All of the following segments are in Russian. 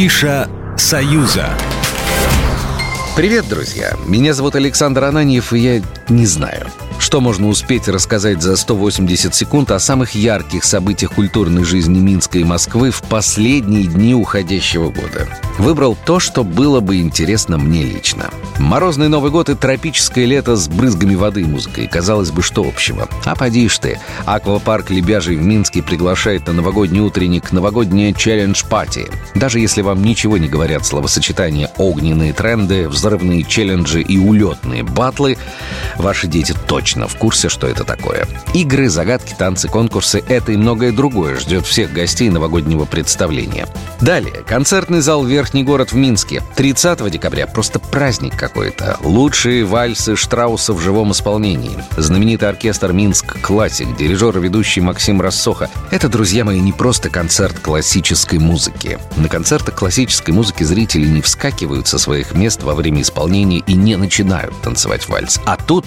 Афиша «Союза». Привет, друзья! Меня зовут Александр Ананьев, и я не знаю, что можно успеть рассказать за 180 секунд о самых ярких событиях культурной жизни Минска и Москвы в последние дни уходящего года? Выбрал то, что было бы интересно мне лично. Морозный Новый год и тропическое лето с брызгами воды и музыкой. Казалось бы, что общего? А поди ж ты. Аквапарк Лебяжий в Минске приглашает на новогодний утренник новогоднее челлендж-пати. Даже если вам ничего не говорят словосочетания «огненные тренды», «взрывные челленджи» и «улетные батлы», ваши дети точно в курсе, что это такое. Игры, загадки, танцы, конкурсы — это и многое другое ждет всех гостей новогоднего представления. Далее. Концертный зал «Верхний город» в Минске. 30 декабря. Просто праздник какой-то. Лучшие вальсы Штрауса в живом исполнении. Знаменитый оркестр «Минск Классик», дирижер и ведущий Максим Рассоха. Это, друзья мои, не просто концерт классической музыки. На концертах классической музыки зрители не вскакивают со своих мест во время исполнения и не начинают танцевать вальс. А тут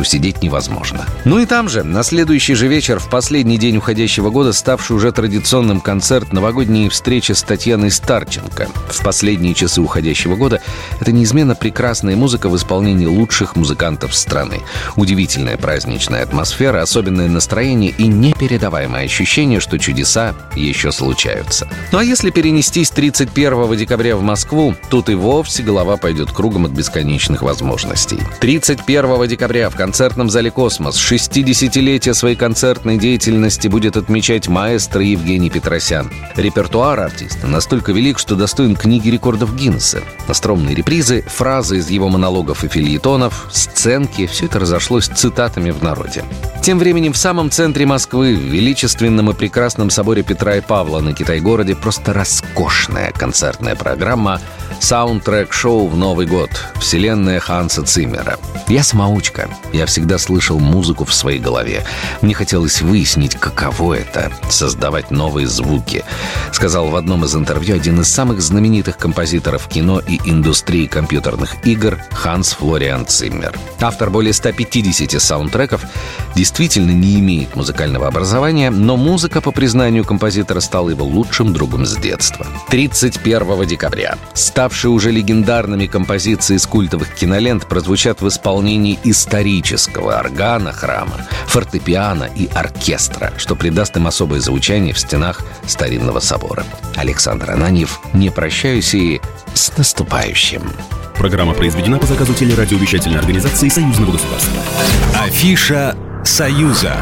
усидеть невозможно. Ну и там же, на следующий же вечер, в последний день уходящего года, ставший уже традиционным концерт «Новогодние встречи» с Татьяной Старченко. В последние часы уходящего года это неизменно прекрасная музыка в исполнении лучших музыкантов страны. Удивительная праздничная атмосфера, особенное настроение и непередаваемое ощущение, что чудеса еще случаются. Ну а если перенестись 31 декабря в Москву, тут и вовсе голова пойдет кругом от бесконечных возможностей. 31 декабря в концертном зале «Космос» 60-летие своей концертной деятельности будет отмечать маэстро Евгений Петросян. Репертуар артиста настолько велик, что достоин книги рекордов Гиннесса. Остромные репризы, фразы из его монологов и фильетонов, сценки – все это разошлось цитатами в народе. Тем временем в самом центре Москвы, в величественном и прекрасном соборе Петра и Павла на Китай-городе просто роскошная концертная программа саундтрек-шоу в Новый год «Вселенная Ханса Циммера». Я самоучка. Я всегда слышал музыку в своей голове. Мне хотелось выяснить, каково это — создавать новые звуки. Сказал в одном из интервью один из самых знаменитых композиторов кино и индустрии компьютерных игр Ханс Флориан Циммер. Автор более 150 саундтреков действительно не имеет музыкального образования, но музыка, по признанию композитора, стала его лучшим другом с детства. 31 декабря ставшие уже легендарными композиции из культовых кинолент прозвучат в исполнении исторического органа храма, фортепиано и оркестра, что придаст им особое звучание в стенах старинного собора. Александр Ананьев, не прощаюсь и с наступающим. Программа произведена по заказу телерадиовещательной организации Союзного государства. Афиша «Союза».